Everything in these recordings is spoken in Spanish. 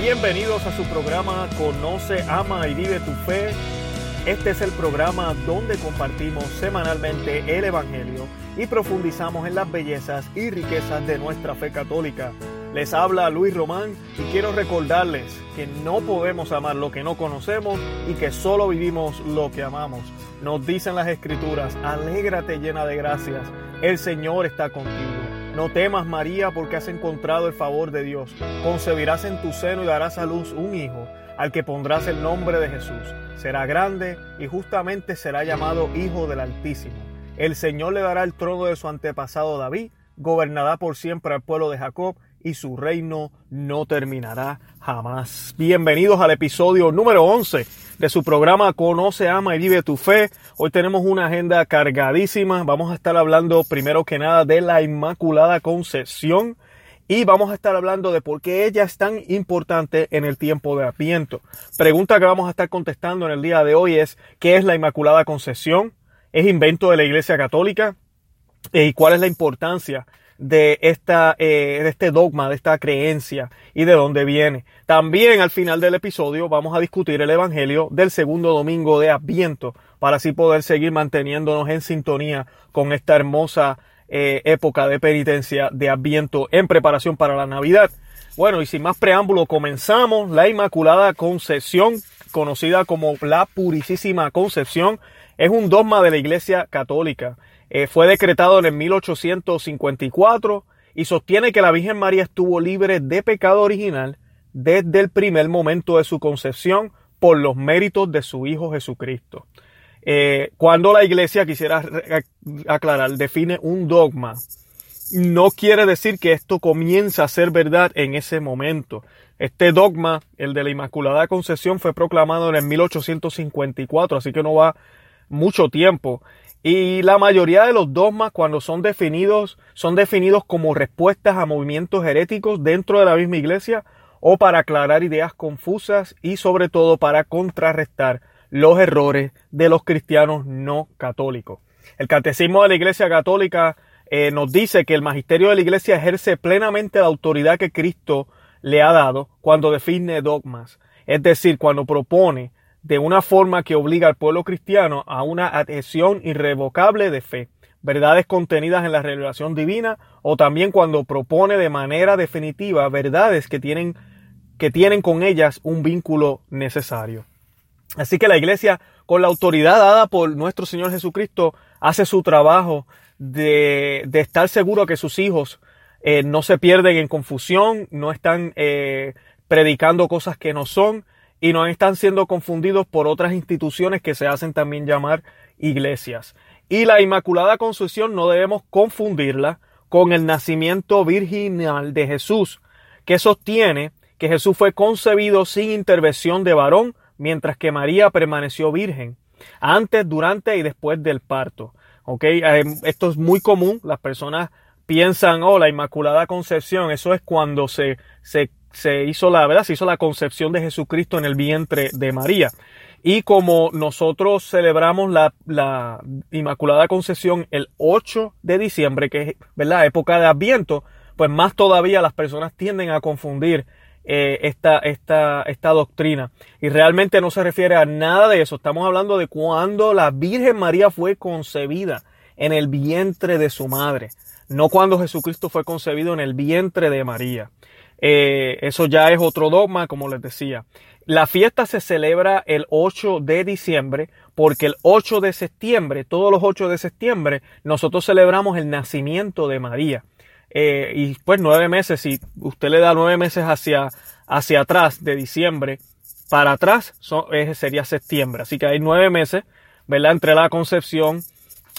Bienvenidos a su programa Conoce, Ama y Vive tu Fe. Este es el programa donde compartimos semanalmente el Evangelio y profundizamos en las bellezas y riquezas de nuestra fe católica. Les habla Luis Román y quiero recordarles que no podemos amar lo que no conocemos y que solo vivimos lo que amamos. Nos dicen las escrituras, alégrate llena de gracias, el Señor está contigo. No temas María porque has encontrado el favor de Dios. Concebirás en tu seno y darás a luz un hijo, al que pondrás el nombre de Jesús. Será grande y justamente será llamado Hijo del Altísimo. El Señor le dará el trono de su antepasado David, gobernará por siempre al pueblo de Jacob y su reino no terminará jamás. Bienvenidos al episodio número 11 de su programa Conoce, Ama y Vive tu Fe. Hoy tenemos una agenda cargadísima. Vamos a estar hablando primero que nada de la Inmaculada Concepción y vamos a estar hablando de por qué ella es tan importante en el tiempo de Adviento. Pregunta que vamos a estar contestando en el día de hoy es ¿qué es la Inmaculada Concepción? ¿Es invento de la Iglesia Católica? ¿Y cuál es la importancia de, esta, eh, de este dogma, de esta creencia y de dónde viene. También al final del episodio vamos a discutir el Evangelio del segundo domingo de Adviento para así poder seguir manteniéndonos en sintonía con esta hermosa eh, época de penitencia de Adviento en preparación para la Navidad. Bueno, y sin más preámbulo, comenzamos la Inmaculada Concepción, conocida como la Purísima Concepción. Es un dogma de la Iglesia Católica eh, fue decretado en el 1854 y sostiene que la Virgen María estuvo libre de pecado original desde el primer momento de su concepción por los méritos de su Hijo Jesucristo. Eh, cuando la Iglesia, quisiera aclarar, define un dogma, no quiere decir que esto comienza a ser verdad en ese momento. Este dogma, el de la Inmaculada Concepción, fue proclamado en el 1854, así que no va mucho tiempo. Y la mayoría de los dogmas, cuando son definidos, son definidos como respuestas a movimientos heréticos dentro de la misma iglesia o para aclarar ideas confusas y sobre todo para contrarrestar los errores de los cristianos no católicos. El catecismo de la iglesia católica eh, nos dice que el magisterio de la iglesia ejerce plenamente la autoridad que Cristo le ha dado cuando define dogmas, es decir, cuando propone de una forma que obliga al pueblo cristiano a una adhesión irrevocable de fe, verdades contenidas en la revelación divina o también cuando propone de manera definitiva verdades que tienen, que tienen con ellas un vínculo necesario. Así que la iglesia, con la autoridad dada por nuestro Señor Jesucristo, hace su trabajo de, de estar seguro que sus hijos eh, no se pierden en confusión, no están eh, predicando cosas que no son, y no están siendo confundidos por otras instituciones que se hacen también llamar iglesias. Y la Inmaculada Concepción no debemos confundirla con el nacimiento virginal de Jesús, que sostiene que Jesús fue concebido sin intervención de varón, mientras que María permaneció virgen, antes, durante y después del parto. Eh, esto es muy común, las personas piensan, oh, la Inmaculada Concepción, eso es cuando se, se se hizo la verdad, se hizo la concepción de Jesucristo en el vientre de María. Y como nosotros celebramos la, la Inmaculada Concepción el 8 de diciembre, que es la época de Adviento, pues más todavía las personas tienden a confundir eh, esta, esta, esta doctrina. Y realmente no se refiere a nada de eso. Estamos hablando de cuando la Virgen María fue concebida en el vientre de su madre, no cuando Jesucristo fue concebido en el vientre de María. Eh, eso ya es otro dogma, como les decía. La fiesta se celebra el 8 de diciembre porque el 8 de septiembre, todos los 8 de septiembre, nosotros celebramos el nacimiento de María. Eh, y pues nueve meses, si usted le da nueve meses hacia, hacia atrás de diciembre para atrás, son, sería septiembre. Así que hay nueve meses, ¿verdad? Entre la concepción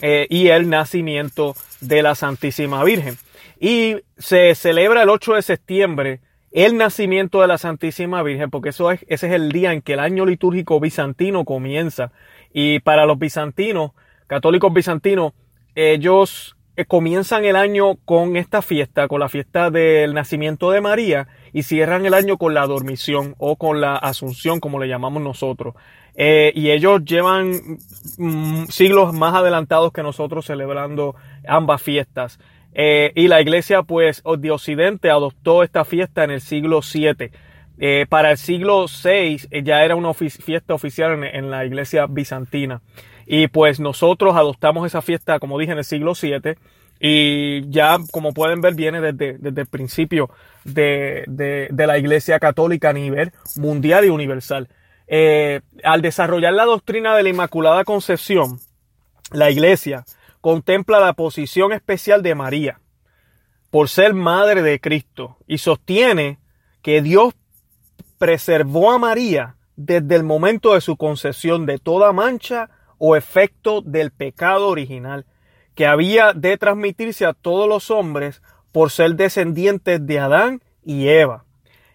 eh, y el nacimiento de la Santísima Virgen. Y se celebra el 8 de septiembre el nacimiento de la Santísima Virgen, porque eso es, ese es el día en que el año litúrgico bizantino comienza. Y para los bizantinos, católicos bizantinos, ellos eh, comienzan el año con esta fiesta, con la fiesta del nacimiento de María, y cierran el año con la dormición o con la asunción, como le llamamos nosotros. Eh, y ellos llevan mm, siglos más adelantados que nosotros celebrando ambas fiestas. Eh, y la iglesia, pues, de Occidente adoptó esta fiesta en el siglo VII. Eh, para el siglo VI eh, ya era una fiesta oficial en, la iglesia bizantina. Y pues nosotros adoptamos esa fiesta, como dije, en el siglo VII. Y ya, como pueden ver, viene desde, desde el principio de, de, la iglesia católica a nivel mundial y universal. Al desarrollar la doctrina de la Inmaculada Concepción, la iglesia contempla la posición especial de María por ser madre de Cristo y sostiene que Dios preservó a María desde el momento de su concepción de toda mancha o efecto del pecado original, que había de transmitirse a todos los hombres por ser descendientes de Adán y Eva,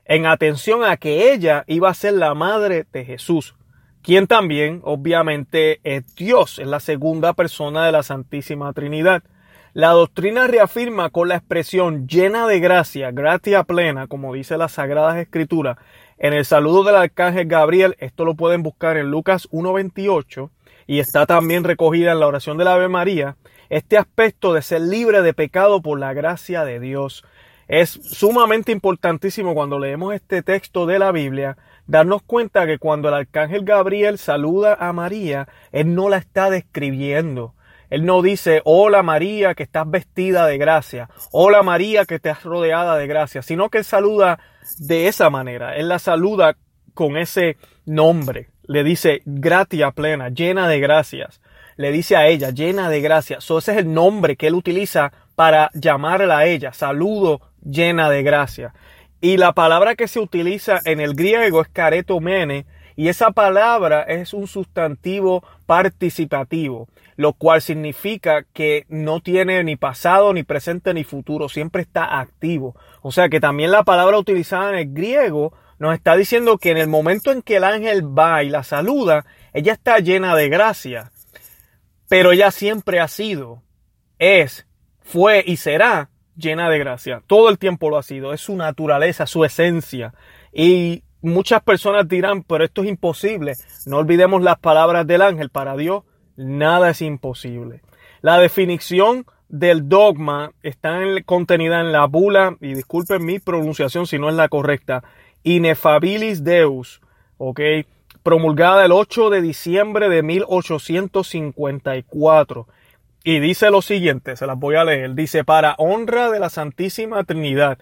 en atención a que ella iba a ser la madre de Jesús, quien también obviamente es Dios, es la segunda persona de la Santísima Trinidad. La doctrina reafirma con la expresión llena de gracia, gratia plena, como dice las Sagradas Escrituras, en el saludo del arcángel Gabriel, esto lo pueden buscar en Lucas 1.28 y está también recogida en la oración de la Ave María, este aspecto de ser libre de pecado por la gracia de Dios. Es sumamente importantísimo cuando leemos este texto de la Biblia darnos cuenta que cuando el arcángel Gabriel saluda a María, él no la está describiendo. Él no dice, hola María que estás vestida de gracia, hola María que has rodeada de gracia, sino que él saluda de esa manera. Él la saluda con ese nombre. Le dice gratia plena, llena de gracias. Le dice a ella, llena de gracias. ese es el nombre que él utiliza para llamarla a ella. Saludo llena de gracia. Y la palabra que se utiliza en el griego es caretomene, y esa palabra es un sustantivo participativo, lo cual significa que no tiene ni pasado, ni presente, ni futuro, siempre está activo. O sea que también la palabra utilizada en el griego nos está diciendo que en el momento en que el ángel va y la saluda, ella está llena de gracia. Pero ella siempre ha sido, es, fue y será llena de gracia. Todo el tiempo lo ha sido. Es su naturaleza, su esencia. Y muchas personas dirán, pero esto es imposible. No olvidemos las palabras del ángel. Para Dios, nada es imposible. La definición del dogma está contenida en la bula, y disculpen mi pronunciación si no es la correcta, Inefabilis Deus, ok, promulgada el 8 de diciembre de 1854. Y dice lo siguiente, se las voy a leer, dice, para honra de la Santísima Trinidad,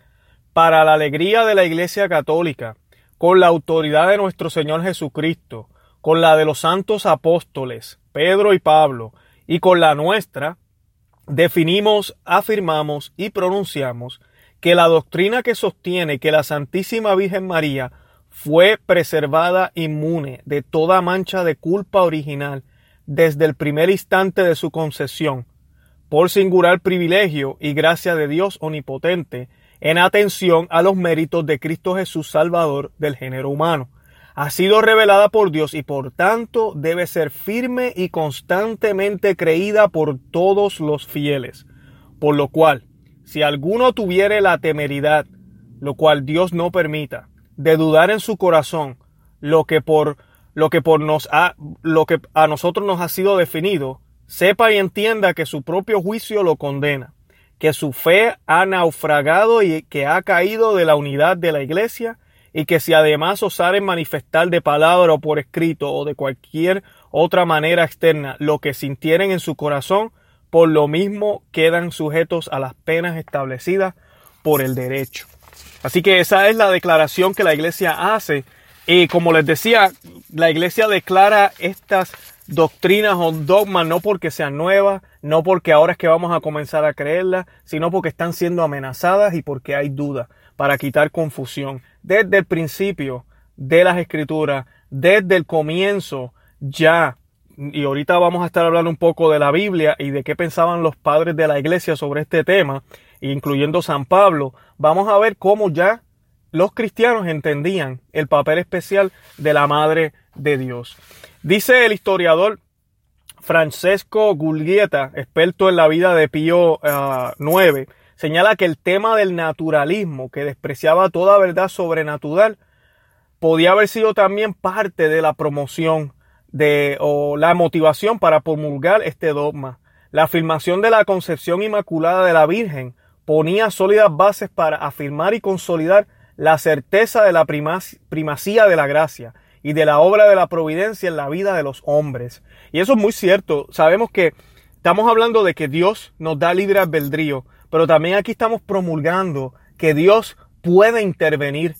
para la alegría de la Iglesia Católica, con la autoridad de nuestro Señor Jesucristo, con la de los santos apóstoles, Pedro y Pablo, y con la nuestra, definimos, afirmamos y pronunciamos que la doctrina que sostiene que la Santísima Virgen María fue preservada inmune de toda mancha de culpa original desde el primer instante de su concesión, por singular privilegio y gracia de Dios omnipotente, en atención a los méritos de Cristo Jesús Salvador del género humano. Ha sido revelada por Dios y por tanto debe ser firme y constantemente creída por todos los fieles. Por lo cual, si alguno tuviere la temeridad, lo cual Dios no permita, de dudar en su corazón lo que por lo que por nos ha, lo que a nosotros nos ha sido definido, sepa y entienda que su propio juicio lo condena que su fe ha naufragado y que ha caído de la unidad de la iglesia, y que si además osaren manifestar de palabra o por escrito o de cualquier otra manera externa lo que sintieren en su corazón, por lo mismo quedan sujetos a las penas establecidas por el derecho. Así que esa es la declaración que la iglesia hace. Y como les decía, la iglesia declara estas doctrinas o dogmas no porque sean nuevas, no porque ahora es que vamos a comenzar a creerlas, sino porque están siendo amenazadas y porque hay dudas para quitar confusión. Desde el principio de las escrituras, desde el comienzo, ya, y ahorita vamos a estar hablando un poco de la Biblia y de qué pensaban los padres de la iglesia sobre este tema, incluyendo San Pablo, vamos a ver cómo ya los cristianos entendían el papel especial de la Madre de Dios. Dice el historiador Francesco Gullieta, experto en la vida de Pío IX, ah, señala que el tema del naturalismo, que despreciaba toda verdad sobrenatural, podía haber sido también parte de la promoción de, o la motivación para promulgar este dogma. La afirmación de la concepción inmaculada de la Virgen ponía sólidas bases para afirmar y consolidar la certeza de la primacía de la gracia y de la obra de la providencia en la vida de los hombres. Y eso es muy cierto. Sabemos que estamos hablando de que Dios nos da libre albedrío, pero también aquí estamos promulgando que Dios puede intervenir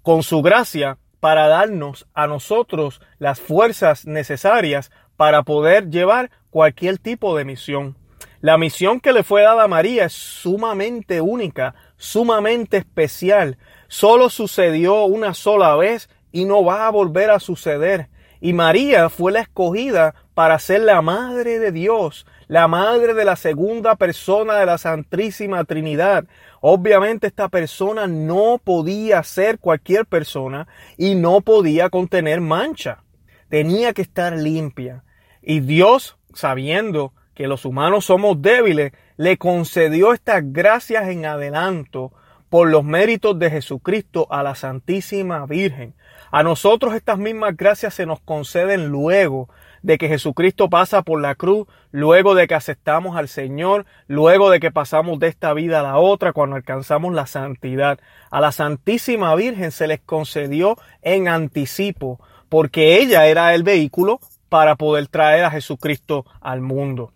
con su gracia para darnos a nosotros las fuerzas necesarias para poder llevar cualquier tipo de misión. La misión que le fue dada a María es sumamente única, sumamente especial. Solo sucedió una sola vez y no va a volver a suceder. Y María fue la escogida para ser la madre de Dios, la madre de la segunda persona de la Santísima Trinidad. Obviamente esta persona no podía ser cualquier persona y no podía contener mancha. Tenía que estar limpia. Y Dios, sabiendo que los humanos somos débiles, le concedió estas gracias en adelanto por los méritos de Jesucristo a la Santísima Virgen. A nosotros estas mismas gracias se nos conceden luego de que Jesucristo pasa por la cruz, luego de que aceptamos al Señor, luego de que pasamos de esta vida a la otra, cuando alcanzamos la santidad. A la Santísima Virgen se les concedió en anticipo, porque ella era el vehículo para poder traer a Jesucristo al mundo.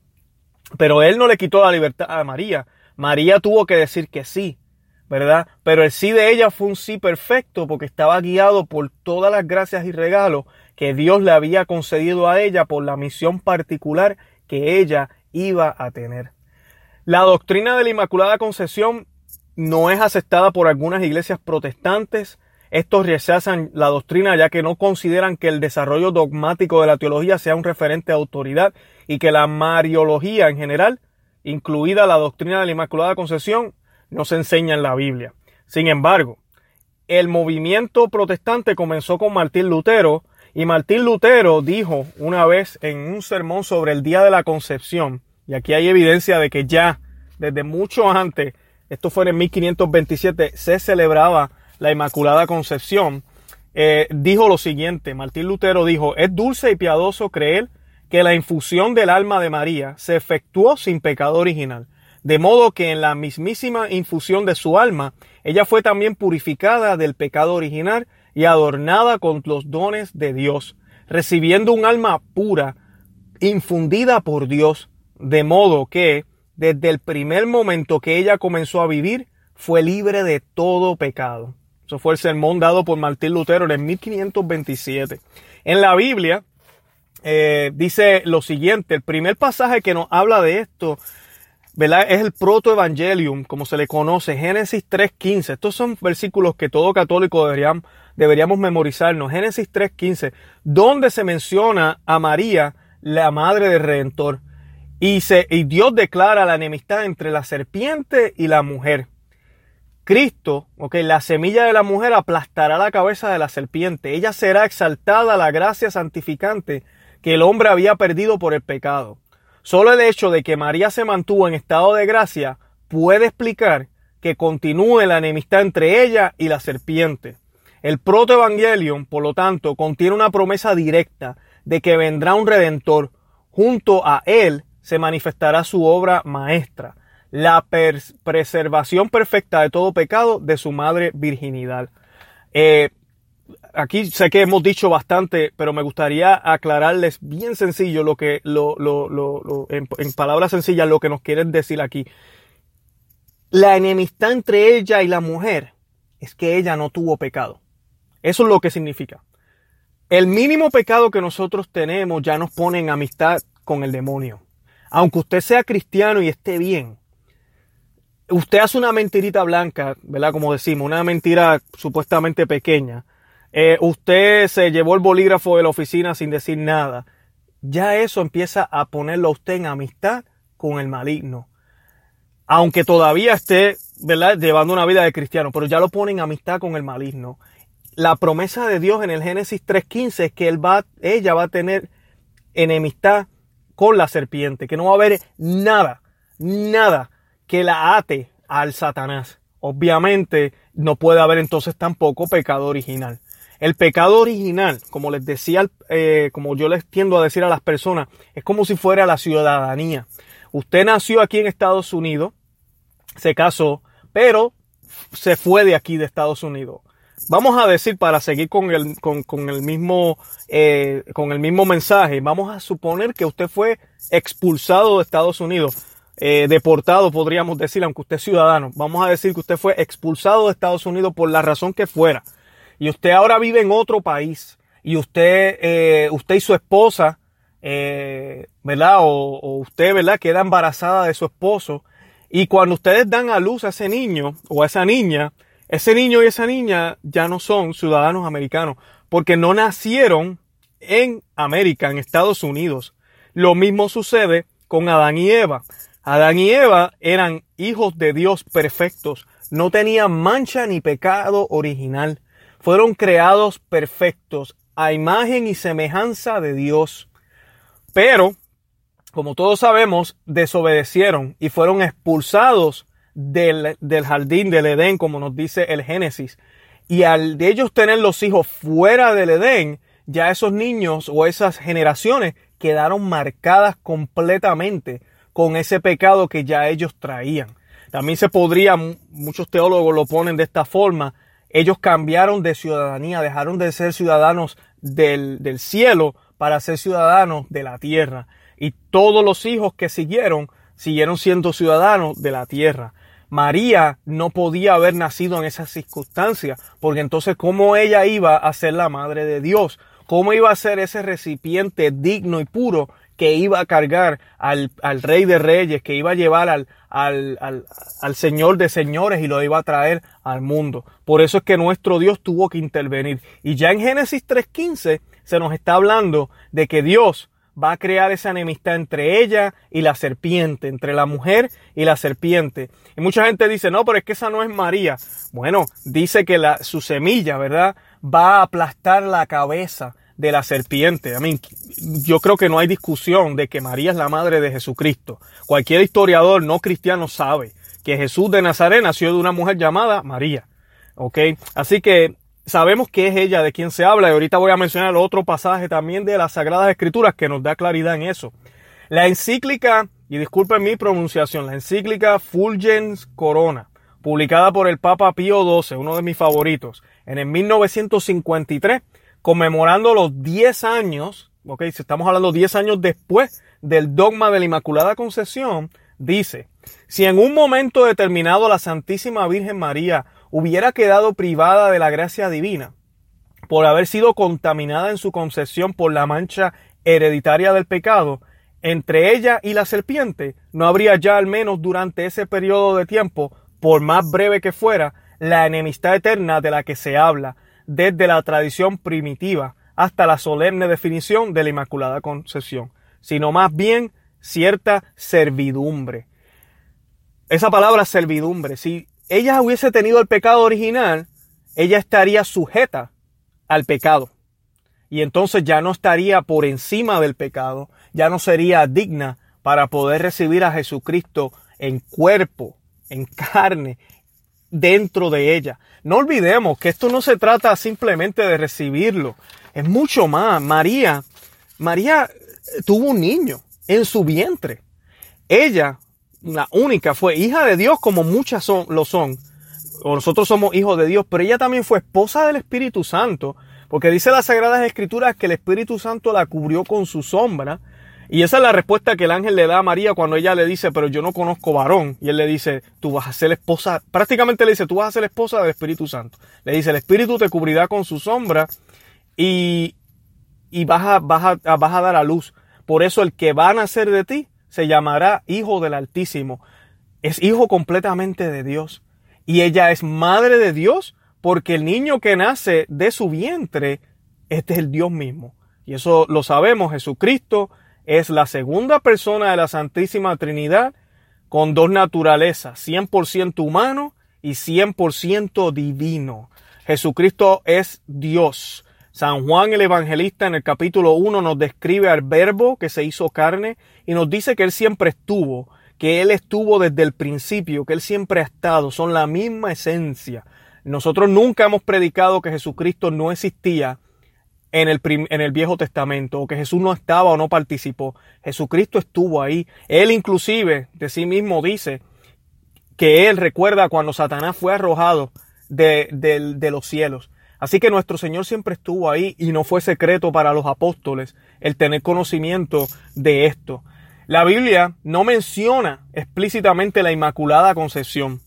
Pero Él no le quitó la libertad a María. María tuvo que decir que sí. Pero el sí de ella fue un sí perfecto porque estaba guiado por todas las gracias y regalos que Dios le había concedido a ella por la misión particular que ella iba a tener. La doctrina de la Inmaculada Concepción no es aceptada por algunas iglesias protestantes. Estos rechazan la doctrina ya que no consideran que el desarrollo dogmático de la teología sea un referente de autoridad y que la mariología en general, incluida la doctrina de la Inmaculada Concepción, no se enseña en la Biblia. Sin embargo, el movimiento protestante comenzó con Martín Lutero y Martín Lutero dijo una vez en un sermón sobre el día de la concepción, y aquí hay evidencia de que ya desde mucho antes, esto fue en 1527, se celebraba la Inmaculada Concepción, eh, dijo lo siguiente, Martín Lutero dijo, es dulce y piadoso creer que la infusión del alma de María se efectuó sin pecado original, de modo que en la mismísima infusión de su alma, ella fue también purificada del pecado original y adornada con los dones de Dios, recibiendo un alma pura, infundida por Dios, de modo que, desde el primer momento que ella comenzó a vivir, fue libre de todo pecado. Eso fue el sermón dado por Martín Lutero en 1527. En la Biblia eh, dice lo siguiente, el primer pasaje que nos habla de esto ¿verdad? Es el protoevangelium, como se le conoce, Génesis 3.15. Estos son versículos que todo católico deberíamos, memorizarnos. Génesis 3.15, donde se menciona a María, la madre del Redentor. Y, Dios declara la enemistad entre la serpiente y la mujer. Cristo, ok, la semilla de la mujer aplastará la cabeza de la serpiente. Ella será exaltada a la gracia santificante que el hombre había perdido por el pecado. Solo el hecho de que María se mantuvo en estado de gracia puede explicar que continúe la enemistad entre ella y la serpiente. El protoevangelium, por lo tanto, contiene una promesa directa de que vendrá un redentor. Junto a él se manifestará su obra maestra, la preservación perfecta de todo pecado de su madre virginidad. Eh, aquí sé que hemos dicho bastante, pero me gustaría aclararles bien sencillo lo que, lo, lo, lo, en, en, palabras sencillas, lo que nos quieren decir aquí. La enemistad entre ella y la mujer es que ella no tuvo pecado. Eso es lo que significa. El mínimo pecado que nosotros tenemos ya nos pone en amistad con el demonio. Aunque usted sea cristiano y esté bien, usted hace una mentirita blanca, ¿verdad? Como decimos, una mentira supuestamente pequeña eh, usted se llevó el bolígrafo de la oficina sin decir nada. Ya eso empieza a ponerlo a usted en amistad con el maligno. Aunque todavía esté, ¿verdad? Llevando una vida de cristiano, pero ya lo pone en amistad con el maligno. La promesa de Dios en el Génesis 3.15 es que él va, ella va a tener enemistad con la serpiente, que no va a haber nada, nada que la ate al Satanás. Obviamente no puede haber entonces tampoco pecado original. El pecado original, como les decía, eh, como yo les tiendo a decir a las personas, es como si fuera la ciudadanía. Usted nació aquí en Estados Unidos, se casó, pero se fue de aquí de Estados Unidos. Vamos a decir, para seguir con el, con, el mismo, eh, con el mismo mensaje, vamos a suponer que usted fue expulsado de Estados Unidos, eh, deportado, podríamos decir, aunque usted es ciudadano. Vamos a decir que usted fue expulsado de Estados Unidos por la razón que fuera. Y usted ahora vive en otro país. Y usted, eh, usted y su esposa, ¿verdad? O, o usted, ¿verdad? Queda embarazada de su esposo. Y cuando ustedes dan a luz a ese niño o a esa niña, ese niño y esa niña ya no son ciudadanos americanos porque no nacieron en América, en Estados Unidos. Lo mismo sucede con Adán y Eva. Adán y Eva eran hijos de Dios perfectos, no tenían mancha ni pecado original. Fueron creados perfectos a imagen y semejanza de Dios. Pero, como todos sabemos, desobedecieron y fueron expulsados del, jardín del Edén, como nos dice el Génesis. Y al de ellos tener los hijos fuera del Edén, ya esos niños o esas generaciones quedaron marcadas completamente con ese pecado que ya ellos traían. También se podría, muchos teólogos lo ponen de esta forma, ellos cambiaron de ciudadanía, dejaron de ser ciudadanos del, del cielo para ser ciudadanos de la tierra. Y todos los hijos que siguieron, siguieron siendo ciudadanos de la tierra. María no podía haber nacido en esas circunstancias, porque entonces cómo ella iba a ser la madre de Dios, cómo iba a ser ese recipiente digno y puro que iba a cargar al, rey de reyes, que iba a llevar al, al, al, al, señor de señores y lo iba a traer al mundo. Por eso es que nuestro Dios tuvo que intervenir. Y ya en Génesis 3.15 se nos está hablando de que Dios va a crear esa enemistad entre ella y la serpiente, entre la mujer y la serpiente. Y mucha gente dice, no, pero es que esa no es María. Bueno, dice que la, su semilla, ¿verdad? Va a aplastar la cabeza de la serpiente. yo creo que no hay discusión de que María es la madre de Jesucristo. Cualquier historiador no cristiano sabe que Jesús de Nazaret nació de una mujer llamada María. ¿Ok? Así que sabemos que es ella de quien se habla y ahorita voy a mencionar otro pasaje también de las Sagradas Escrituras que nos da claridad en eso. La encíclica, y disculpen mi pronunciación, la encíclica Fulgens Corona, publicada por el Papa Pío XII, uno de mis favoritos, en el 1953, conmemorando los 10 años, ok, si estamos hablando 10 años después del dogma de la Inmaculada Concepción, dice, si en un momento determinado la Santísima Virgen María hubiera quedado privada de la gracia divina por haber sido contaminada en su concepción por la mancha hereditaria del pecado, entre ella y la serpiente no habría ya al menos durante ese periodo de tiempo, por más breve que fuera, la enemistad eterna de la que se habla, desde la tradición primitiva hasta la solemne definición de la Inmaculada Concepción, sino más bien cierta servidumbre. Esa palabra servidumbre, si ella hubiese tenido el pecado original, ella estaría sujeta al pecado. Y entonces ya no estaría por encima del pecado, ya no sería digna para poder recibir a Jesucristo en cuerpo, en carne, dentro de ella. No olvidemos que esto no se trata simplemente de recibirlo, es mucho más. María, María tuvo un niño en su vientre. Ella la única, fue hija de Dios como muchas son, lo son. O nosotros somos hijos de Dios, pero ella también fue esposa del Espíritu Santo, porque dice las Sagradas Escrituras que el Espíritu Santo la cubrió con su sombra. Y esa es la respuesta que el ángel le da a María cuando ella le dice, pero yo no conozco varón. Y él le dice, tú vas a ser esposa, prácticamente le dice, tú vas a ser esposa del Espíritu Santo. Le dice, el Espíritu te cubrirá con su sombra y, y vas, a, vas, a, vas a dar a luz. Por eso el que va a nacer de ti se llamará Hijo del Altísimo. Es hijo completamente de Dios. Y ella es madre de Dios porque el niño que nace de su vientre, este es el Dios mismo. Y eso lo sabemos, Jesucristo es la segunda persona de la Santísima Trinidad con dos naturalezas, 100% humano y 100% divino. Jesucristo es Dios. San Juan el Evangelista en el capítulo 1 nos describe al verbo que se hizo carne y nos dice que Él siempre estuvo, que Él estuvo desde el principio, que Él siempre ha estado, son la misma esencia. Nosotros nunca hemos predicado que Jesucristo no existía en el, en el Viejo Testamento, o que Jesús no estaba o no participó. Jesucristo estuvo ahí. Él inclusive de sí mismo dice que él recuerda cuando Satanás fue arrojado de, de los cielos. Así que nuestro Señor siempre estuvo ahí y no fue secreto para los apóstoles el tener conocimiento de esto. La Biblia no menciona explícitamente la Inmaculada Concepción,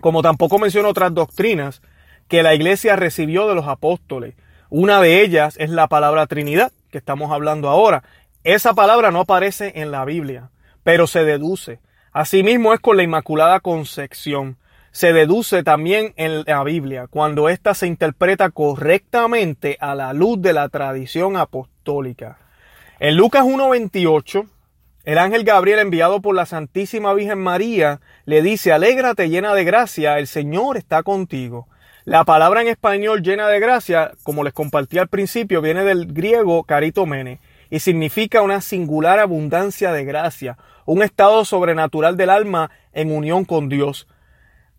como tampoco menciona otras doctrinas que la iglesia recibió de los apóstoles. Una de ellas es la palabra Trinidad, que estamos hablando ahora. Esa palabra no aparece en la Biblia, pero se deduce. Asimismo es con la Inmaculada Concepción se deduce también en la Biblia cuando ésta se interpreta correctamente a la luz de la tradición apostólica. En Lucas 1.28, el ángel Gabriel enviado por la Santísima Virgen María le dice, alégrate llena de gracia, el Señor está contigo. La palabra en español llena de gracia, como les compartí al principio, viene del griego caritomene y significa una singular abundancia de gracia, un estado sobrenatural del alma en unión con Dios.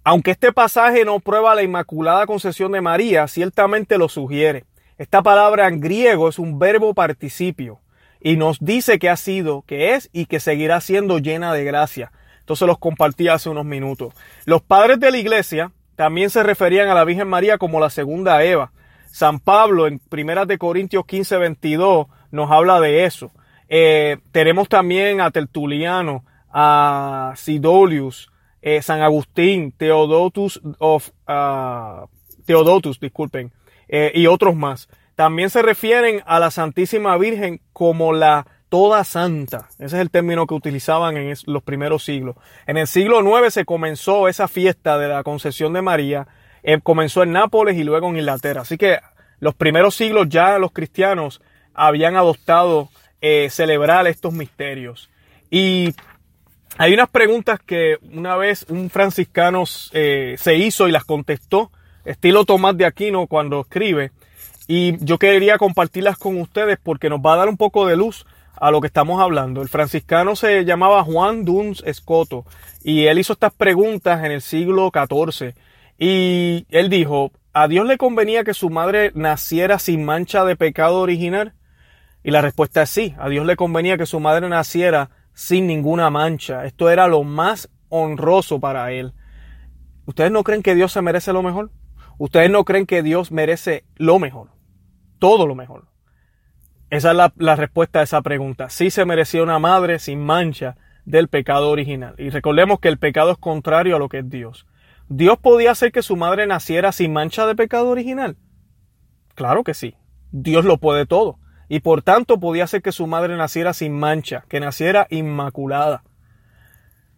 Aunque este pasaje no prueba la Inmaculada Concepción de María, ciertamente lo sugiere. Esta palabra en griego es un verbo participio y nos dice que ha sido, que es y que seguirá siendo llena de gracia. Entonces los compartí hace unos minutos. Los padres de la iglesia también se referían a la Virgen María como la segunda Eva. San Pablo en 1 de Corintios 15, 22 nos habla de eso. Eh, tenemos también a Tertuliano, a Sidolius, eh, San Agustín, Teodotus of, uh, Teodotus, disculpen, eh, y otros más. También se refieren a la Santísima Virgen como la toda santa. Ese es el término que utilizaban en los primeros siglos. En el siglo IX se comenzó esa fiesta de la concesión de María. Eh, comenzó en Nápoles y luego en Inglaterra. Así que los primeros siglos ya los cristianos habían adoptado celebrar estos misterios. Y hay unas preguntas que una vez un franciscano eh, se hizo y las contestó, estilo Tomás de Aquino cuando escribe, y yo quería compartirlas con ustedes porque nos va a dar un poco de luz a lo que estamos hablando. El franciscano se llamaba Juan Duns Escoto y él hizo estas preguntas en el siglo XIV y él dijo, ¿a Dios le convenía que su madre naciera sin mancha de pecado original? Y la respuesta es sí, a Dios le convenía que su madre naciera sin ninguna mancha. Esto era lo más honroso para él. ¿Ustedes no creen que Dios se merece lo mejor? ¿Ustedes no creen que Dios merece lo mejor? Todo lo mejor. Esa es la, respuesta a esa pregunta. Sí se merecía una madre sin mancha del pecado original. Y recordemos que el pecado es contrario a lo que es Dios. ¿Dios podía hacer que su madre naciera sin mancha de pecado original? Claro que sí. Dios lo puede todo y por tanto podía ser que su madre naciera sin mancha, que naciera inmaculada.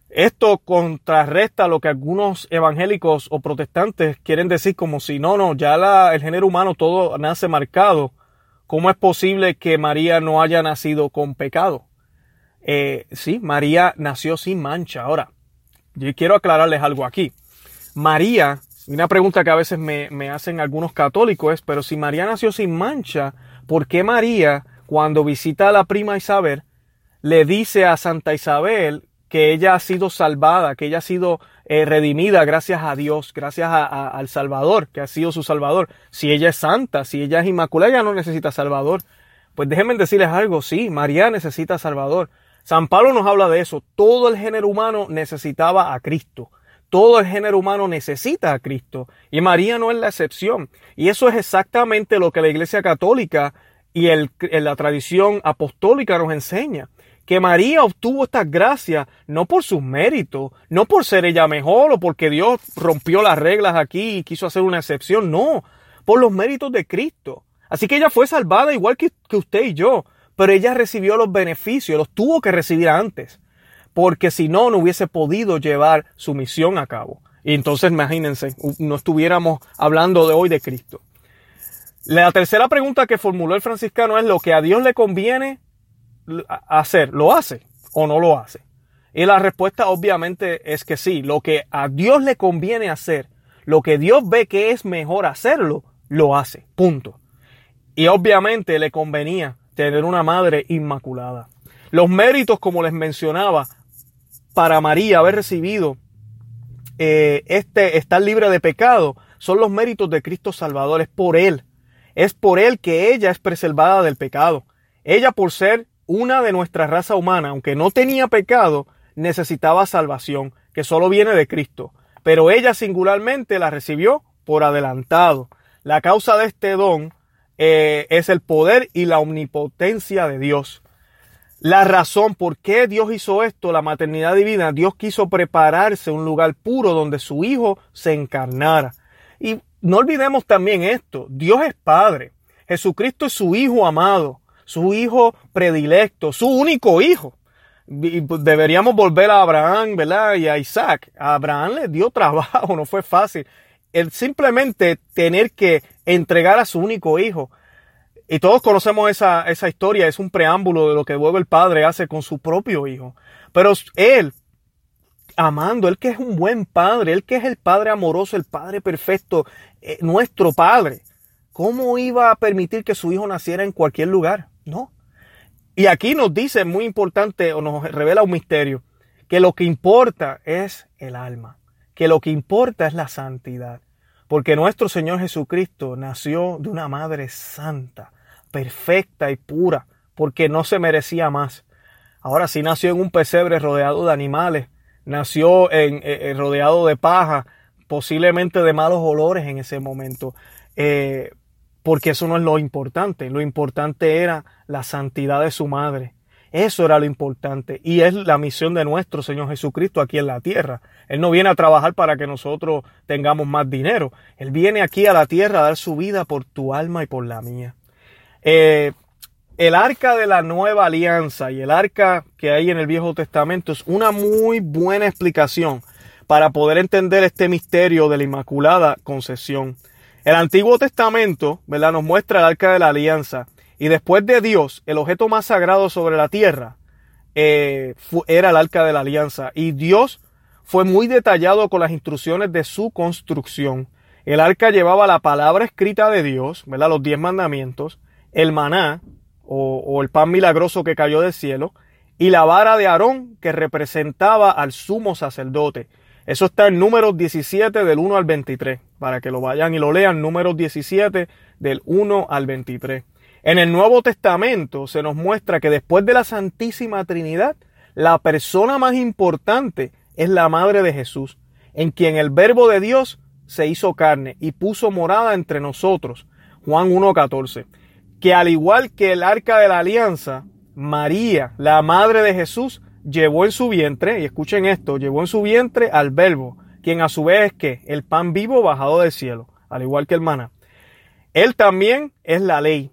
Esto contrarresta lo que algunos evangélicos o protestantes quieren decir como si no, no, ya la, el género humano todo nace marcado. ¿Cómo es posible que María no haya nacido con pecado? Eh, sí, María nació sin mancha. Ahora, yo quiero aclararles algo aquí. María, una pregunta que a veces me, me hacen algunos católicos es, pero si María nació sin mancha, ¿Por qué María, cuando visita a la prima Isabel, le dice a Santa Isabel que ella ha sido salvada, que ella ha sido eh, redimida gracias a Dios, gracias al Salvador, que ha sido su Salvador. Si ella es santa, si ella es inmaculada, ella no necesita Salvador. Pues déjenme decirles algo, sí, María necesita Salvador. San Pablo nos habla de eso. Todo el género humano necesitaba a Cristo. Todo el género humano necesita a Cristo y María no es la excepción. Y eso es exactamente lo que la Iglesia Católica y la tradición apostólica nos enseña. Que María obtuvo estas gracias no por sus méritos, no por ser ella mejor o porque Dios rompió las reglas aquí y quiso hacer una excepción, no, por los méritos de Cristo. Así que ella fue salvada igual que, usted y yo, pero ella recibió los beneficios, los tuvo que recibir antes porque si no, no hubiese podido llevar su misión a cabo. Y entonces imagínense, no estuviéramos hablando de hoy de Cristo. La tercera pregunta que formuló el franciscano es lo que a Dios le conviene hacer, ¿lo hace o no lo hace? Y la respuesta obviamente es que sí, lo que a Dios le conviene hacer, lo que Dios ve que es mejor hacerlo, lo hace, punto. Y obviamente le convenía tener una madre inmaculada. Los méritos, como les mencionaba, para María haber recibido eh, este estar libre de pecado son los méritos de Cristo Salvador, es por Él. Es por Él que ella es preservada del pecado. Ella por ser una de nuestra raza humana, aunque no tenía pecado, necesitaba salvación, que solo viene de Cristo, pero ella singularmente la recibió por adelantado. La causa de este don eh, es el poder y la omnipotencia de Dios. La razón por qué Dios hizo esto, la maternidad divina, Dios quiso prepararse un lugar puro donde su Hijo se encarnara. Y no olvidemos también esto, Dios es Padre, Jesucristo es su Hijo amado, su Hijo predilecto, su único Hijo. Pues, deberíamos volver a Abraham, ¿verdad? Y a Isaac. A Abraham le dio trabajo, no fue fácil. El simplemente tener que entregar a su único hijo. Y todos conocemos esa, esa historia, es un preámbulo de lo que luego el padre hace con su propio hijo. Pero él, amando, él que es un buen padre, él que es el padre amoroso, el padre perfecto, eh, nuestro padre, ¿cómo iba a permitir que su hijo naciera en cualquier lugar? No. Y aquí nos dice, muy importante, o nos revela un misterio, que lo que importa es el alma, que lo que importa es la santidad, porque nuestro Señor Jesucristo nació de una madre santa, perfecta y pura, porque no se merecía más. Ahora sí nació en un pesebre rodeado de animales, nació en, eh, eh, rodeado de paja, posiblemente de malos olores en ese momento. Eh, porque eso no es lo importante. Lo importante era la santidad de su madre. Eso era lo importante. Y es la misión de nuestro Señor Jesucristo aquí en la tierra. Él no viene a trabajar para que nosotros tengamos más dinero. Él viene aquí a la tierra a dar su vida por tu alma y por la mía. Eh, el arca de la nueva alianza y el arca que hay en el Viejo Testamento es una muy buena explicación para poder entender este misterio de la Inmaculada Concesión. El Antiguo Testamento, ¿verdad? Nos muestra el arca de la alianza. Y después de Dios, el objeto más sagrado sobre la tierra eh, era el arca de la alianza. Y Dios fue muy detallado con las instrucciones de su construcción. El arca llevaba la palabra escrita de Dios, ¿verdad? Los diez mandamientos, el maná, o, o el pan milagroso que cayó del cielo, y la vara de Aarón que representaba al sumo sacerdote. Eso está en números 17 del 1 al 23, para que lo vayan y lo lean, números 17 del 1 al 23. En el Nuevo Testamento se nos muestra que después de la Santísima Trinidad, la persona más importante es la Madre de Jesús, en quien el Verbo de Dios se hizo carne y puso morada entre nosotros. Juan 1.14. Que al igual que el arca de la alianza, María, la Madre de Jesús, llevó en su vientre, y escuchen esto, llevó en su vientre al verbo, quien a su vez es que el pan vivo bajado del cielo, al igual que el maná. Él también es la ley,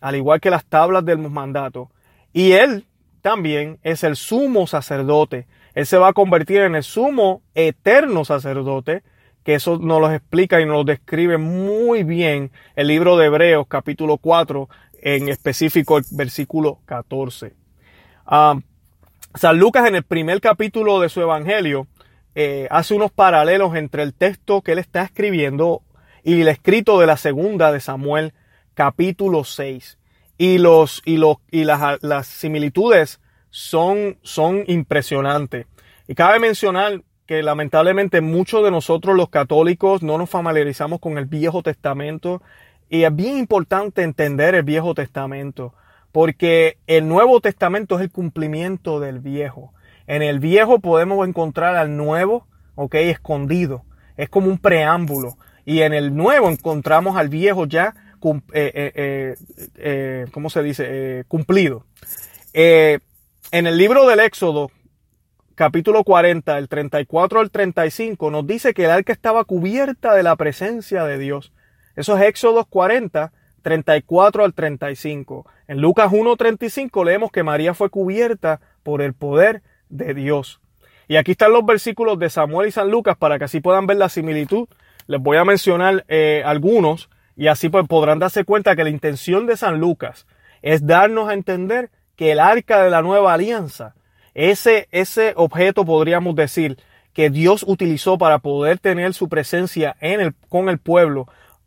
al igual que las tablas del mandato. Y él también es el sumo sacerdote. Él se va a convertir en el sumo eterno sacerdote, que eso nos lo explica y nos lo describe muy bien el libro de Hebreos capítulo 4, en específico el versículo 14. San Lucas en el primer capítulo de su Evangelio eh, hace unos paralelos entre el texto que él está escribiendo y el escrito de la segunda de Samuel capítulo 6. Y, los, y, los, y las, las similitudes son, son impresionantes. Y cabe mencionar que lamentablemente muchos de nosotros los católicos no nos familiarizamos con el Viejo Testamento y es bien importante entender el Viejo Testamento porque el Nuevo Testamento es el cumplimiento del Viejo. En el Viejo podemos encontrar al Nuevo, ok, escondido. Es como un preámbulo. Y en el Nuevo encontramos al Viejo ya, eh, eh, eh, ¿cómo se dice? cumplido. en el libro del Éxodo, capítulo 40, el 34 al 35, nos dice que el arca estaba cubierta de la presencia de Dios. Eso es Éxodo 40, 34 al 35. En Lucas 1.35 leemos que María fue cubierta por el poder de Dios. Y aquí están los versículos de Samuel y San Lucas para que así puedan ver la similitud. Les voy a mencionar eh, algunos y así pues podrán darse cuenta que la intención de San Lucas es darnos a entender que el arca de la nueva alianza, ese, ese objeto podríamos decir que Dios utilizó para poder tener su presencia en el, con el pueblo,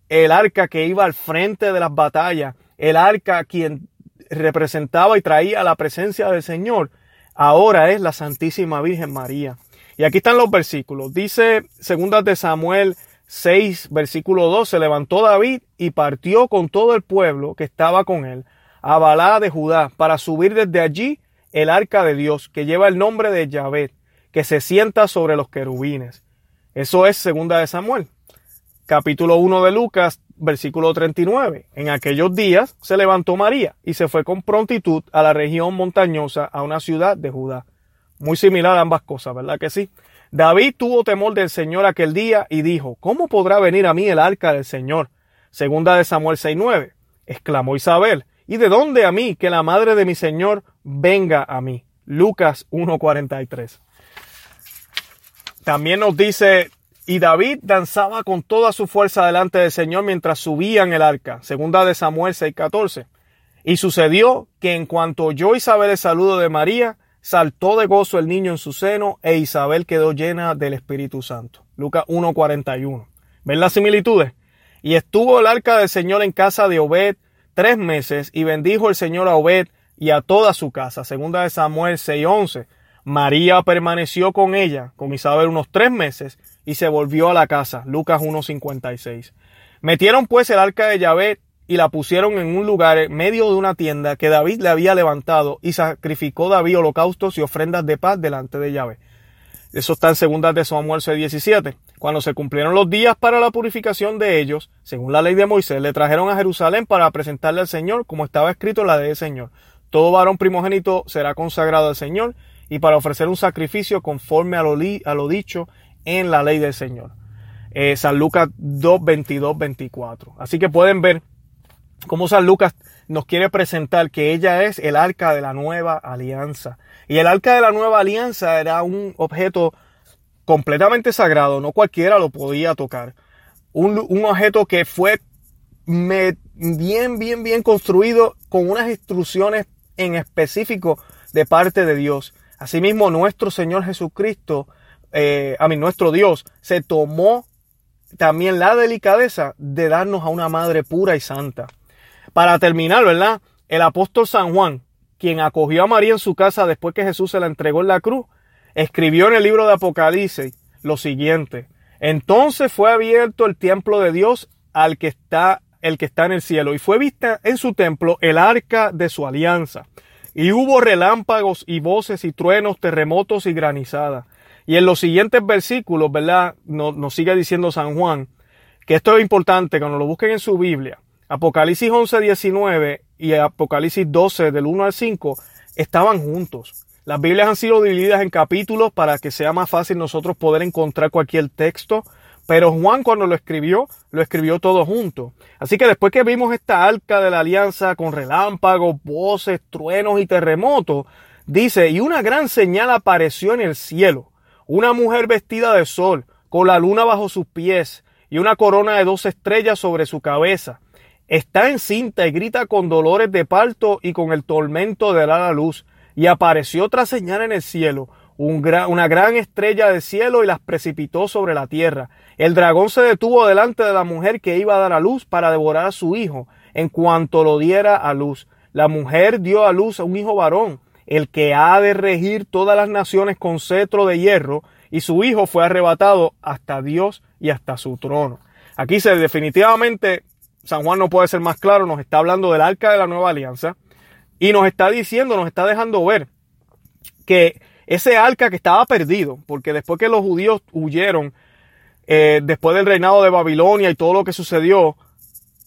el arca que iba al frente de las batallas, el arca quien representaba y traía la presencia del Señor, ahora es la Santísima Virgen María. Y aquí están los versículos. Dice segundas de Samuel 6, versículo 2, se levantó David y partió con todo el pueblo que estaba con él a Balá de Judá para subir desde allí el arca de Dios que lleva el nombre de Yahvé, que se sienta sobre los querubines. Eso es segunda de Samuel. Capítulo 1 de Lucas, versículo 39. En aquellos días se levantó María y se fue con prontitud a la región montañosa, a una ciudad de Judá. Muy similar a ambas cosas, ¿verdad que sí? David tuvo temor del Señor aquel día y dijo, ¿cómo podrá venir a mí el arca del Señor? Segunda de Samuel 6.9. Exclamó Isabel, ¿y de dónde a mí que la madre de mi Señor venga a mí? Lucas 1.43. También nos dice, y David danzaba con toda su fuerza delante del Señor mientras subían el arca. Segunda de Samuel 6.14. Y sucedió que en cuanto oyó Isabel el saludo de María, saltó de gozo el niño en su seno e Isabel quedó llena del Espíritu Santo. Lucas 1.41. ¿Ven las similitudes? Y estuvo el arca del Señor en casa de Obed tres meses y bendijo el Señor a Obed y a toda su casa. Segunda de Samuel 6:11. María permaneció con ella, con Isabel, unos tres meses y se volvió a la casa. Lucas 1.56. Metieron pues el arca de Yahvé y la pusieron en un lugar en medio de una tienda que David le había levantado y sacrificó David holocaustos y ofrendas de paz delante de Yahvé. Eso está en segunda de Samuel 17. Cuando se cumplieron los días para la purificación de ellos, según la ley de Moisés, le trajeron a Jerusalén para presentarle al Señor, como estaba escrito en la ley del Señor. Todo varón primogénito será consagrado al Señor y para ofrecer un sacrificio conforme a lo, a lo dicho en la ley del Señor. Eh, San Lucas 2, 22, 24. Así que pueden ver cómo San Lucas nos quiere presentar que ella es el arca de la nueva alianza. Y el arca de la nueva alianza era un objeto completamente sagrado, no cualquiera lo podía tocar. Un, un objeto que fue bien, bien, bien construido con unas instrucciones en específico de parte de Dios. Asimismo, nuestro Señor Jesucristo, eh, a mí, nuestro Dios, se tomó también la delicadeza de darnos a una madre pura y santa. Para terminar, ¿verdad? El apóstol San Juan, quien acogió a María en su casa después que Jesús se la entregó en la cruz, escribió en el libro de Apocalipsis lo siguiente. Entonces fue abierto el templo de Dios al que está el que está en el cielo, y fue vista en su templo el arca de su alianza. Y hubo relámpagos y voces y truenos, terremotos y granizadas. Y en los siguientes versículos, ¿verdad? Nos, sigue diciendo San Juan, que esto es importante, cuando lo busquen en su Biblia. Apocalipsis 11, 19 y Apocalipsis 12, del 1 al 5, estaban juntos. Las Biblias han sido divididas en capítulos para que sea más fácil nosotros poder encontrar cualquier texto pero Juan cuando lo escribió, lo escribió todo junto. Así que después que vimos esta arca de la alianza con relámpagos, voces, truenos y terremotos, dice, y una gran señal apareció en el cielo. Una mujer vestida de sol, con la luna bajo sus pies y una corona de dos estrellas sobre su cabeza. Está encinta y grita con dolores de parto y con el tormento de la luz. Y apareció otra señal en el cielo, una gran estrella de cielo y las precipitó sobre la tierra. El dragón se detuvo delante de la mujer que iba a dar a luz para devorar a su hijo en cuanto lo diera a luz. La mujer dio a luz a un hijo varón, el que ha de regir todas las naciones con cetro de hierro, y su hijo fue arrebatado hasta Dios y hasta su trono. Aquí se definitivamente San Juan no puede ser más claro, nos está hablando del arca de la nueva alianza y nos está diciendo, nos está dejando ver que ese arca que estaba perdido, porque después que los judíos huyeron, eh, después del reinado de Babilonia y todo lo que sucedió,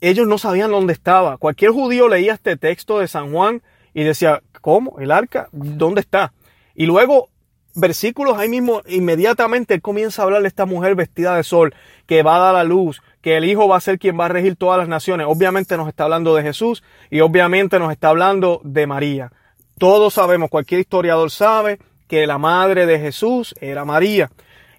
ellos no sabían dónde estaba. Cualquier judío leía este texto de San Juan y decía, ¿cómo? ¿El arca? ¿Dónde está? Y luego, versículos ahí mismo, inmediatamente él comienza a hablar de esta mujer vestida de sol, que va a dar la luz, que el Hijo va a ser quien va a regir todas las naciones. Obviamente nos está hablando de Jesús y obviamente nos está hablando de María. Todos sabemos, cualquier historiador sabe que la madre de Jesús era María.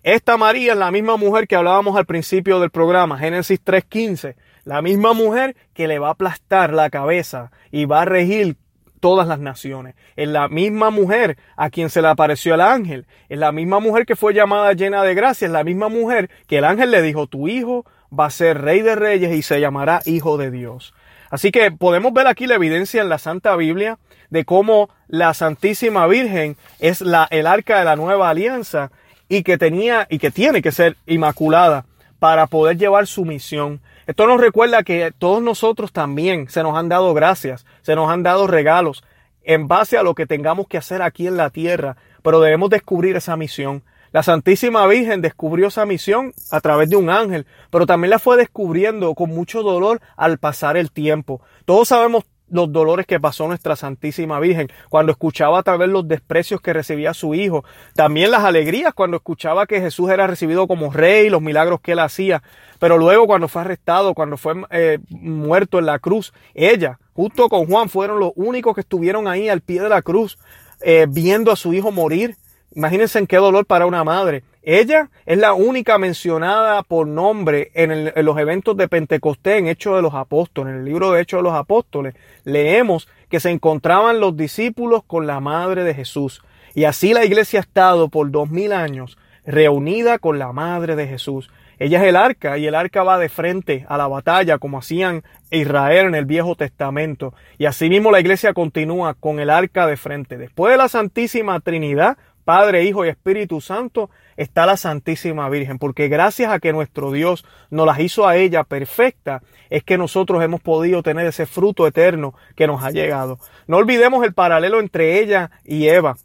Esta María es la misma mujer que hablábamos al principio del programa, Génesis 3.15. La misma mujer que le va a aplastar la cabeza y va a regir todas las naciones. Es la misma mujer a quien se le apareció el ángel. Es la misma mujer que fue llamada llena de gracia. Es la misma mujer que el ángel le dijo, tu hijo va a ser rey de reyes y se llamará hijo de Dios. Así que podemos ver aquí la evidencia en la Santa Biblia de cómo la Santísima Virgen es la, el arca de la nueva alianza y que tenía y que tiene que ser inmaculada para poder llevar su misión. Esto nos recuerda que todos nosotros también se nos han dado gracias, se nos han dado regalos en base a lo que tengamos que hacer aquí en la tierra pero debemos descubrir esa misión. La Santísima Virgen descubrió esa misión a través de un ángel, pero también la fue descubriendo con mucho dolor al pasar el tiempo. Todos sabemos los dolores que pasó nuestra Santísima Virgen, cuando escuchaba a través los desprecios que recibía su hijo, también las alegrías cuando escuchaba que Jesús era recibido como rey, los milagros que él hacía, pero luego cuando fue arrestado, cuando fue eh, muerto en la cruz, ella, junto con Juan, fueron los únicos que estuvieron ahí al pie de la cruz, eh, viendo a su hijo morir. Imagínense en qué dolor para una madre. Ella es la única mencionada por nombre en, los eventos de Pentecostés en Hechos de los Apóstoles. En el libro de Hechos de los Apóstoles leemos que se encontraban los discípulos con la madre de Jesús. Y así la iglesia ha estado por dos mil años reunida con la madre de Jesús. Ella es el arca y el arca va de frente a la batalla como hacían Israel en el Viejo Testamento. Y así mismo la iglesia continúa con el arca de frente. Después de la Santísima Trinidad, Padre, Hijo y Espíritu Santo, está la Santísima Virgen, porque gracias a que nuestro Dios nos las hizo a ella perfecta, es que nosotros hemos podido tener ese fruto eterno que nos ha llegado. No olvidemos el paralelo entre ella y Eva.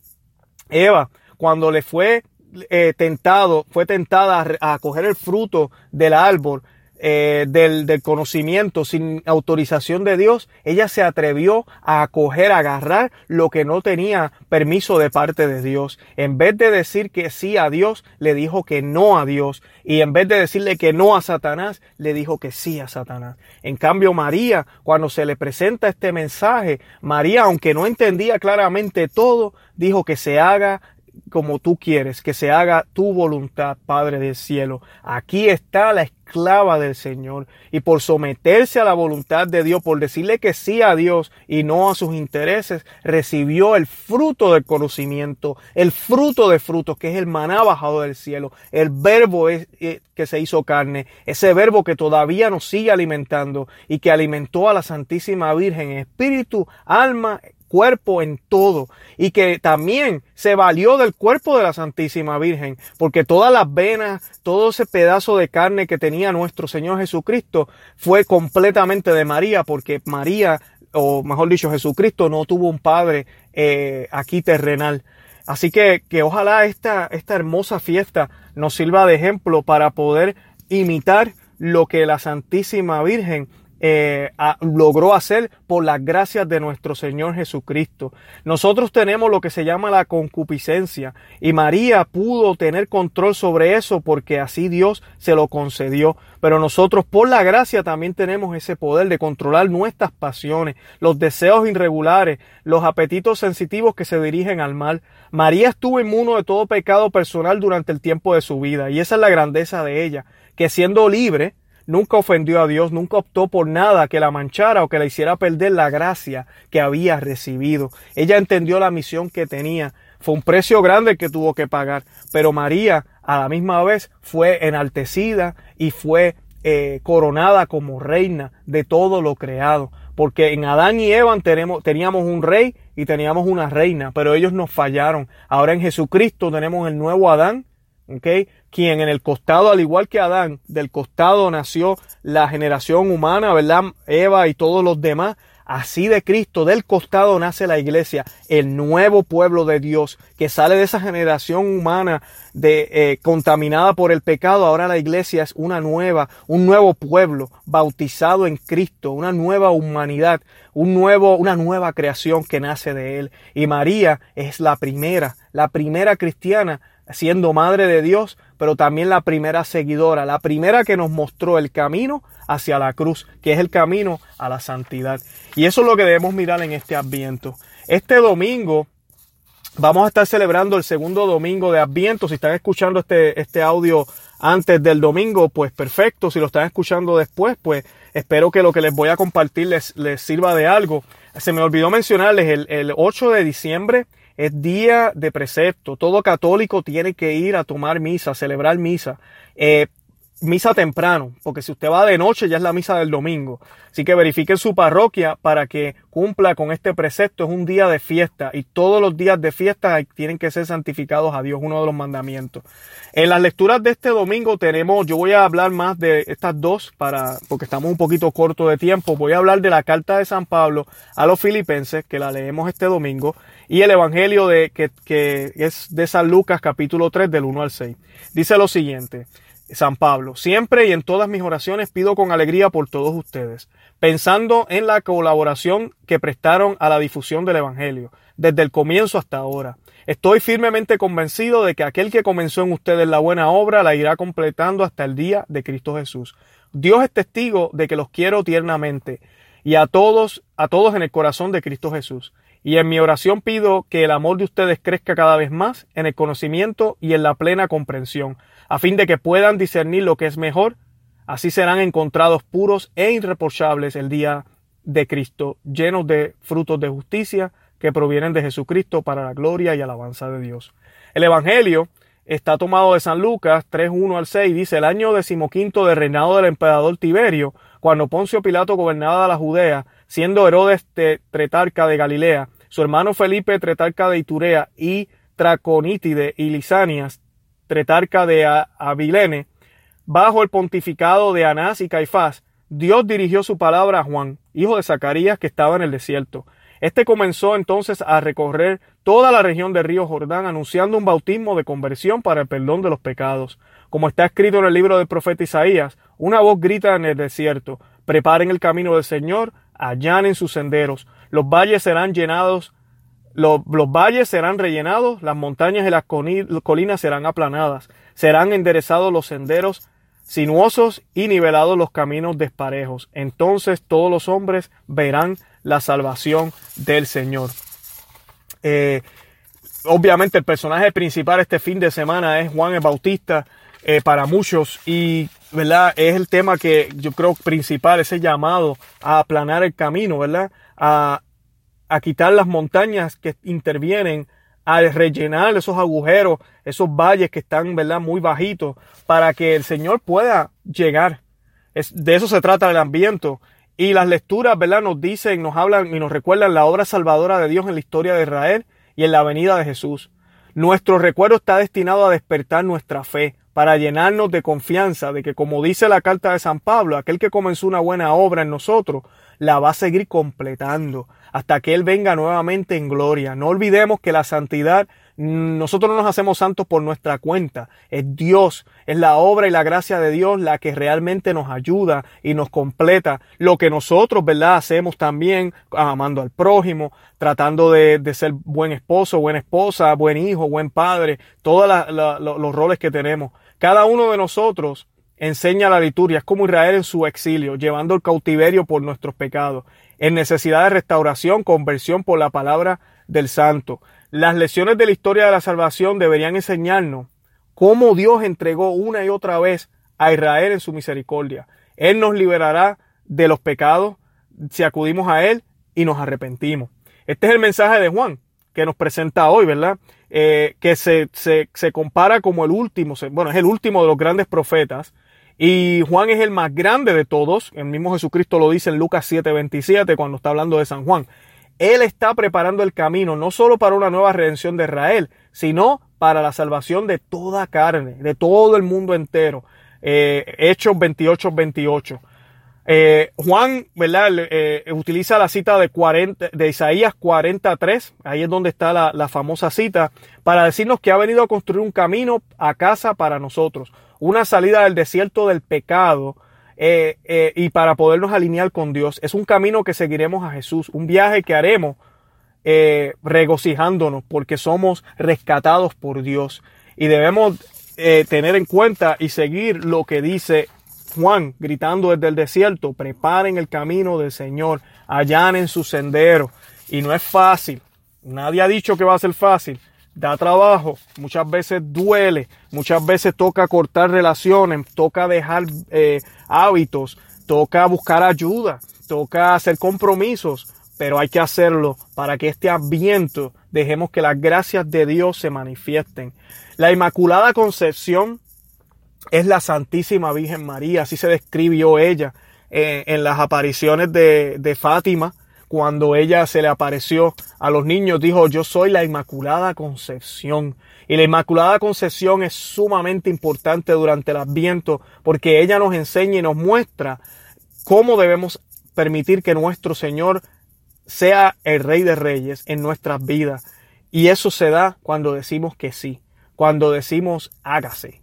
Eva, cuando le fue eh, tentado, fue tentada a, a coger el fruto del árbol, eh, del, del, conocimiento sin autorización de Dios, ella se atrevió a acoger, a agarrar lo que no tenía permiso de parte de Dios. En vez de decir que sí a Dios, le dijo que no a Dios. Y en vez de decirle que no a Satanás, le dijo que sí a Satanás. En cambio, María, cuando se le presenta este mensaje, María, aunque no entendía claramente todo, dijo que se haga como tú quieres, que se haga tu voluntad, Padre del cielo. Aquí está la esclava del Señor. Y por someterse a la voluntad de Dios, por decirle que sí a Dios y no a sus intereses, recibió el fruto del conocimiento, el fruto de frutos, que es el maná bajado del cielo, el verbo eh, que se hizo carne, ese verbo que todavía nos sigue alimentando y que alimentó a la Santísima Virgen en espíritu, alma cuerpo en todo y que también se valió del cuerpo de la Santísima Virgen, porque todas las venas, todo ese pedazo de carne que tenía nuestro Señor Jesucristo fue completamente de María, porque María, o mejor dicho, Jesucristo no tuvo un padre eh, aquí terrenal. Así que, que ojalá esta, esta hermosa fiesta nos sirva de ejemplo para poder imitar lo que la Santísima Virgen eh, logró hacer por las gracias de nuestro Señor Jesucristo. Nosotros tenemos lo que se llama la concupiscencia y María pudo tener control sobre eso porque así Dios se lo concedió. Pero nosotros por la gracia también tenemos ese poder de controlar nuestras pasiones, los deseos irregulares, los apetitos sensitivos que se dirigen al mal. María estuvo inmuno de todo pecado personal durante el tiempo de su vida y esa es la grandeza de ella, que siendo libre, nunca ofendió a Dios, nunca optó por nada que la manchara o que la hiciera perder la gracia que había recibido. Ella entendió la misión que tenía. Fue un precio grande que tuvo que pagar, pero María a la misma vez fue enaltecida y fue eh, coronada como reina de todo lo creado. Porque en Adán y Eva tenemos, teníamos un rey y teníamos una reina, pero ellos nos fallaron. Ahora en Jesucristo tenemos el nuevo Adán Okay, quien en el costado, al igual que Adán, del costado nació la generación humana, ¿verdad? Eva y todos los demás. Así de Cristo, del costado nace la iglesia, el nuevo pueblo de Dios, que sale de esa generación humana de, eh, contaminada por el pecado. Ahora la iglesia es una nueva, un nuevo pueblo bautizado en Cristo, una nueva humanidad, un nuevo, una nueva creación que nace de él. Y María es la primera, la primera cristiana siendo madre de Dios, pero también la primera seguidora, la primera que nos mostró el camino hacia la cruz, que es el camino a la santidad. Y eso es lo que debemos mirar en este adviento. Este domingo vamos a estar celebrando el segundo domingo de adviento. Si están escuchando este, este audio antes del domingo, pues perfecto. Si lo están escuchando después, pues espero que lo que les voy a compartir les, les sirva de algo. Se me olvidó mencionarles el, el 8 de diciembre es día de precepto. Todo católico tiene que ir a tomar misa, a celebrar misa. Eh, misa temprano, porque si usted va de noche ya es la misa del domingo. Así que verifique su parroquia para que cumpla con este precepto. Es un día de fiesta y todos los días de fiesta tienen que ser santificados a Dios, uno de los mandamientos. En las lecturas de este domingo tenemos, yo voy a hablar más de estas dos para, porque estamos un poquito corto de tiempo. Voy a hablar de la carta de San Pablo a los filipenses, que la leemos este domingo, y el evangelio de, que, es de San Lucas capítulo 3 del 1 al 6. Dice lo siguiente. San Pablo, siempre y en todas mis oraciones pido con alegría por todos ustedes, pensando en la colaboración que prestaron a la difusión del Evangelio, desde el comienzo hasta ahora. Estoy firmemente convencido de que aquel que comenzó en ustedes la buena obra la irá completando hasta el día de Cristo Jesús. Dios es testigo de que los quiero tiernamente y a todos, a todos en el corazón de Cristo Jesús. Y en mi oración pido que el amor de ustedes crezca cada vez más en el conocimiento y en la plena comprensión a fin de que puedan discernir lo que es mejor, así serán encontrados puros e irreprochables el día de Cristo, llenos de frutos de justicia que provienen de Jesucristo para la gloria y alabanza de Dios. El Evangelio está tomado de San Lucas 3.1 al 6, dice el año decimoquinto del reinado del emperador Tiberio, cuando Poncio Pilato gobernaba la Judea, siendo Herodes tretarca de Galilea, su hermano Felipe tretarca de Iturea y Traconítide y Lisanias tretarca de Abilene, bajo el pontificado de Anás y Caifás, Dios dirigió su palabra a Juan, hijo de Zacarías, que estaba en el desierto. Este comenzó entonces a recorrer toda la región del río Jordán, anunciando un bautismo de conversión para el perdón de los pecados. Como está escrito en el libro del profeta Isaías, una voz grita en el desierto, preparen el camino del Señor, allanen sus senderos, los valles serán llenados los, valles serán rellenados, las montañas y las colinas serán aplanadas, serán enderezados los senderos sinuosos y nivelados los caminos desparejos. Entonces todos los hombres verán la salvación del Señor. Eh, obviamente el personaje principal este fin de semana es Juan el Bautista eh, para muchos y es el tema que yo creo principal ese llamado a aplanar el camino verdad a, a quitar las montañas que intervienen, a rellenar esos agujeros, esos valles que están, ¿verdad?, muy bajitos, para que el Señor pueda llegar. De eso se trata el ambiente. Y las lecturas, ¿verdad?, nos dicen, nos hablan y nos recuerdan la obra salvadora de Dios en la historia de Israel y en la venida de Jesús. Nuestro recuerdo está destinado a despertar nuestra fe, para llenarnos de confianza de que, como dice la carta de San Pablo, aquel que comenzó una buena obra en nosotros, la va a seguir completando hasta que Él venga nuevamente en gloria. No olvidemos que la santidad, nosotros no nos hacemos santos por nuestra cuenta, es Dios, es la obra y la gracia de Dios la que realmente nos ayuda y nos completa. Lo que nosotros, ¿verdad?, hacemos también amando al prójimo, tratando de, ser buen esposo, buena esposa, buen hijo, buen padre, todos los roles que tenemos. Cada uno de nosotros enseña la liturgia, es como Israel en su exilio, llevando el cautiverio por nuestros pecados, en necesidad de restauración, conversión por la palabra del santo. Las lecciones de la historia de la salvación deberían enseñarnos cómo Dios entregó una y otra vez a Israel en su misericordia. Él nos liberará de los pecados si acudimos a Él y nos arrepentimos. Este es el mensaje de Juan que nos presenta hoy, ¿verdad? Eh, que se, se, se compara como el último, bueno, es el último de los grandes profetas, y Juan es el más grande de todos. El mismo Jesucristo lo dice en Lucas 7:27 cuando está hablando de San Juan. Él está preparando el camino no solo para una nueva redención de Israel, sino para la salvación de toda carne, de todo el mundo entero. Eh, Hechos 28, 28. Eh, Juan, ¿verdad? Eh, utiliza la cita de, 40, de Isaías 43, ahí es donde está la, famosa cita, para decirnos que ha venido a construir un camino a casa para nosotros una salida del desierto del pecado eh, y para podernos alinear con Dios. Es un camino que seguiremos a Jesús, un viaje que haremos regocijándonos porque somos rescatados por Dios y debemos tener en cuenta y seguir lo que dice Juan gritando desde el desierto, preparen el camino del Señor, allanen su sendero. Y no es fácil, nadie ha dicho que va a ser fácil, da trabajo, muchas veces duele, muchas veces toca cortar relaciones, toca dejar eh, hábitos, toca buscar ayuda, toca hacer compromisos, pero hay que hacerlo para que este ambiente dejemos que las gracias de Dios se manifiesten. La Inmaculada Concepción es la Santísima Virgen María, así se describió ella eh, en las apariciones de, de Fátima, cuando ella se le apareció a los niños, dijo, yo soy la Inmaculada Concepción. Y la Inmaculada Concepción es sumamente importante durante el Adviento porque ella nos enseña y nos muestra cómo debemos permitir que nuestro Señor sea el Rey de Reyes en nuestras vidas. Y eso se da cuando decimos que sí, cuando decimos hágase,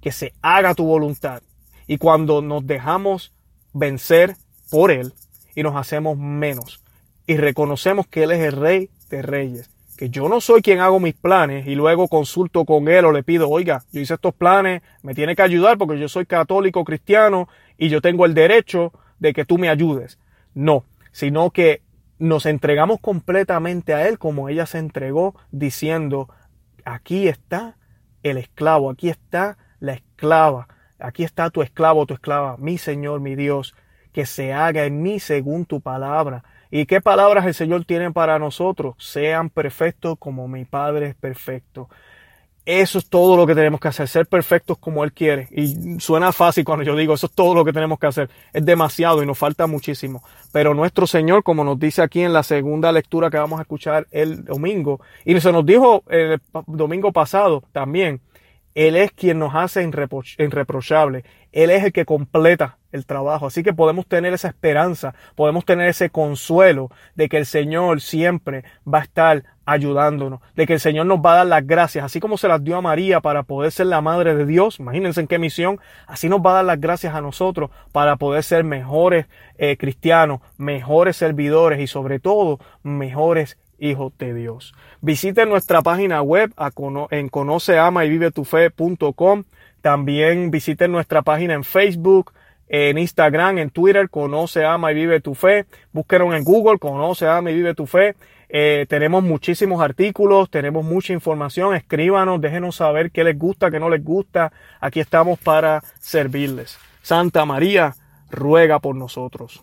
que se haga tu voluntad. Y cuando nos dejamos vencer por Él y nos hacemos menos y reconocemos que Él es el Rey de Reyes. Que yo no soy quien hago mis planes y luego consulto con Él o le pido, oiga, yo hice estos planes, me tiene que ayudar porque yo soy católico cristiano y yo tengo el derecho de que tú me ayudes. No, sino que nos entregamos completamente a Él como ella se entregó diciendo, aquí está el esclavo, aquí está la esclava, aquí está tu esclavo, tu esclava, mi Señor, mi Dios, que se haga en mí según tu palabra. ¿Y qué palabras el Señor tiene para nosotros? Sean perfectos como mi Padre es perfecto. Eso es todo lo que tenemos que hacer, ser perfectos como Él quiere. Y suena fácil cuando yo digo, eso es todo lo que tenemos que hacer. Es demasiado y nos falta muchísimo. Pero nuestro Señor, como nos dice aquí en la segunda lectura que vamos a escuchar el domingo, y se nos dijo el domingo pasado también, Él es quien nos hace irreprochable. Él es el que completa el trabajo. Así que podemos tener esa esperanza, podemos tener ese consuelo de que el Señor siempre va a estar ayudándonos, de que el Señor nos va a dar las gracias, así como se las dio a María para poder ser la madre de Dios, imagínense en qué misión, así nos va a dar las gracias a nosotros para poder ser mejores eh, cristianos, mejores servidores y sobre todo mejores hijos de Dios. Visiten nuestra página web en conoceama y vive tu fe.com. También visiten nuestra página en Facebook, en Instagram, en Twitter, Conoce, Ama y Vive tu Fe. Búsquenos en Google, Conoce, Ama y Vive tu Fe. Eh, tenemos muchísimos artículos, tenemos mucha información. Escríbanos, déjenos saber qué les gusta, qué no les gusta. Aquí estamos para servirles. Santa María, ruega por nosotros.